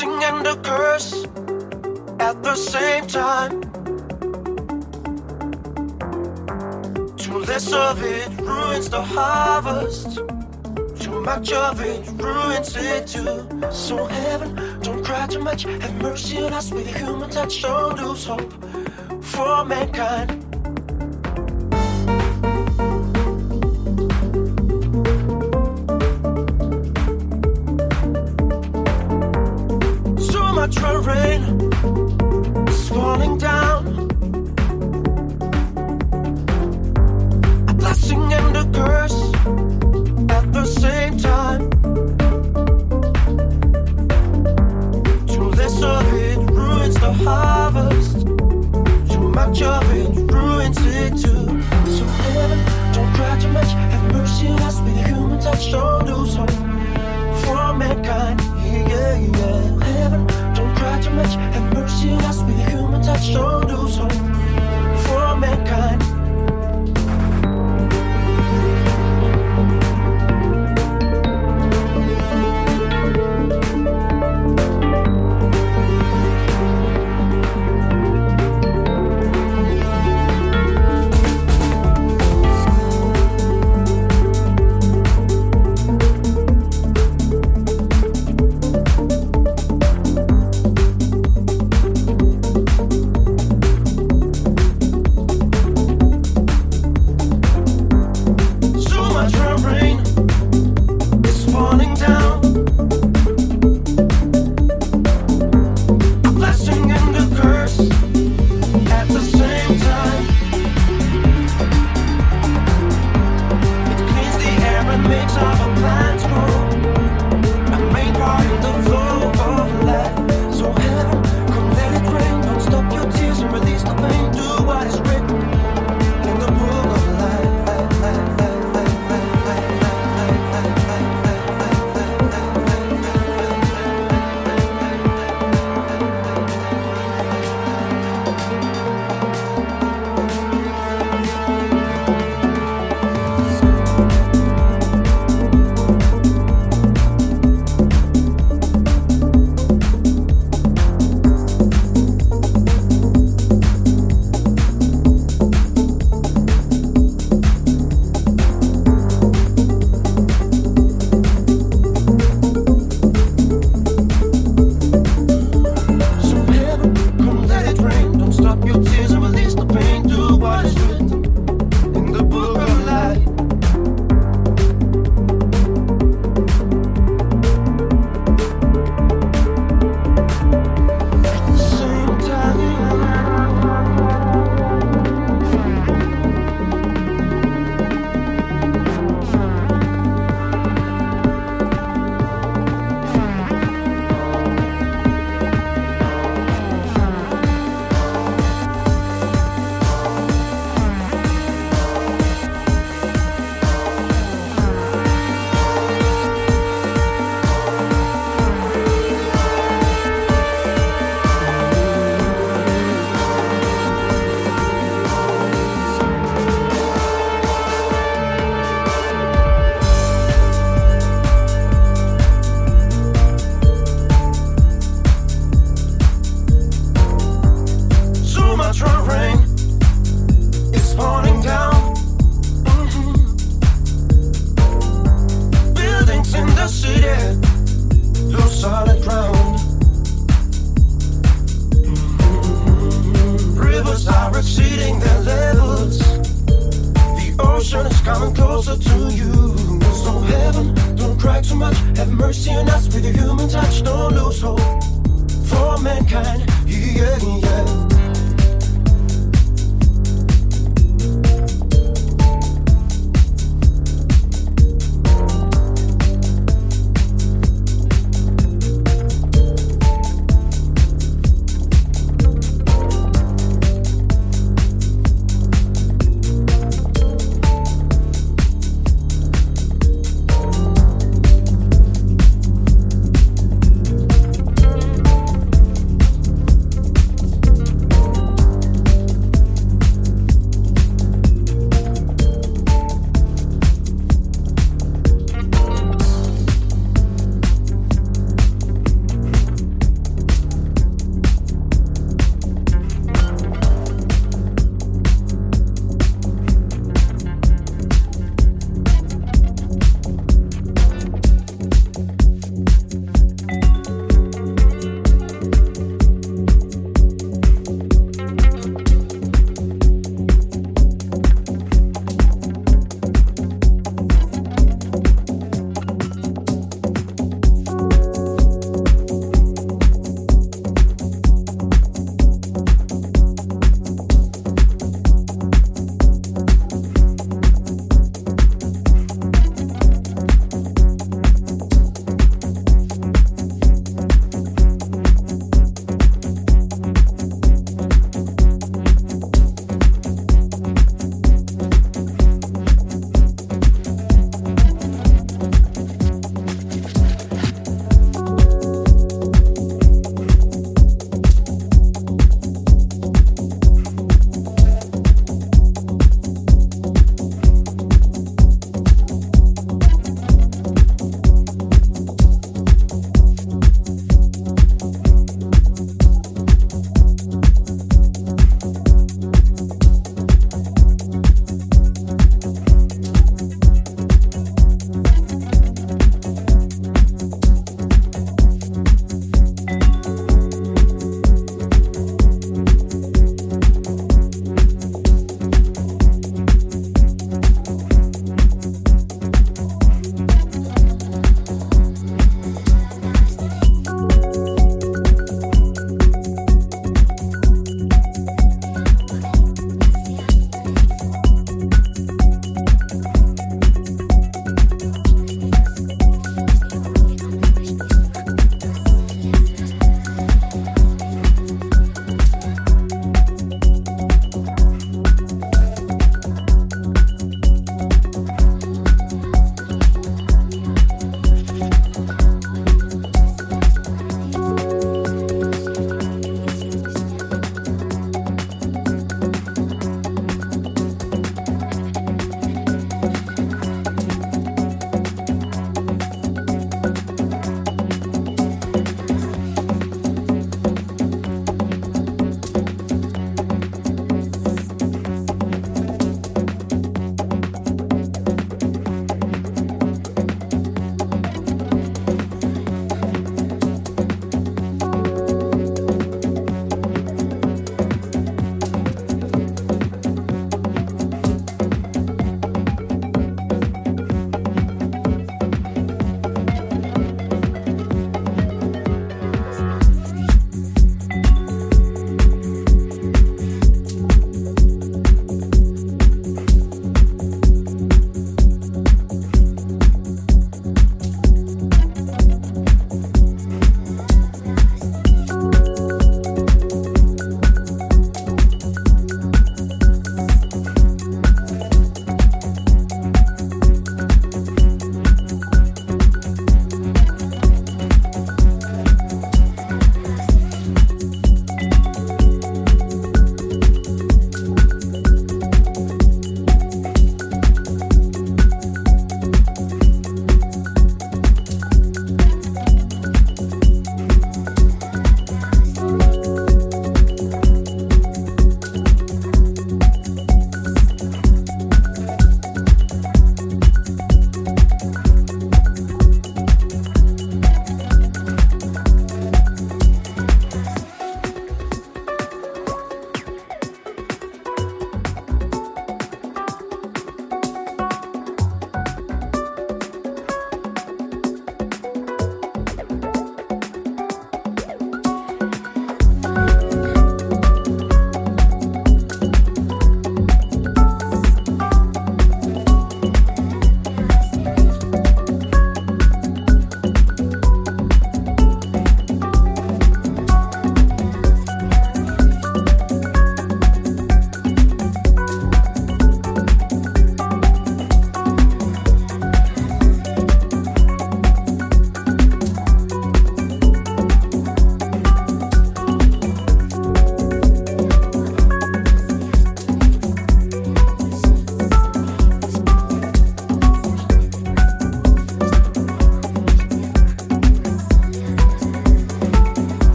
blessing and a curse at the same time. Too less of it ruins the harvest. Too much of it ruins it too. So heaven, don't cry too much. Have mercy on us with a human touch. Don't lose hope for mankind.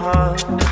heart.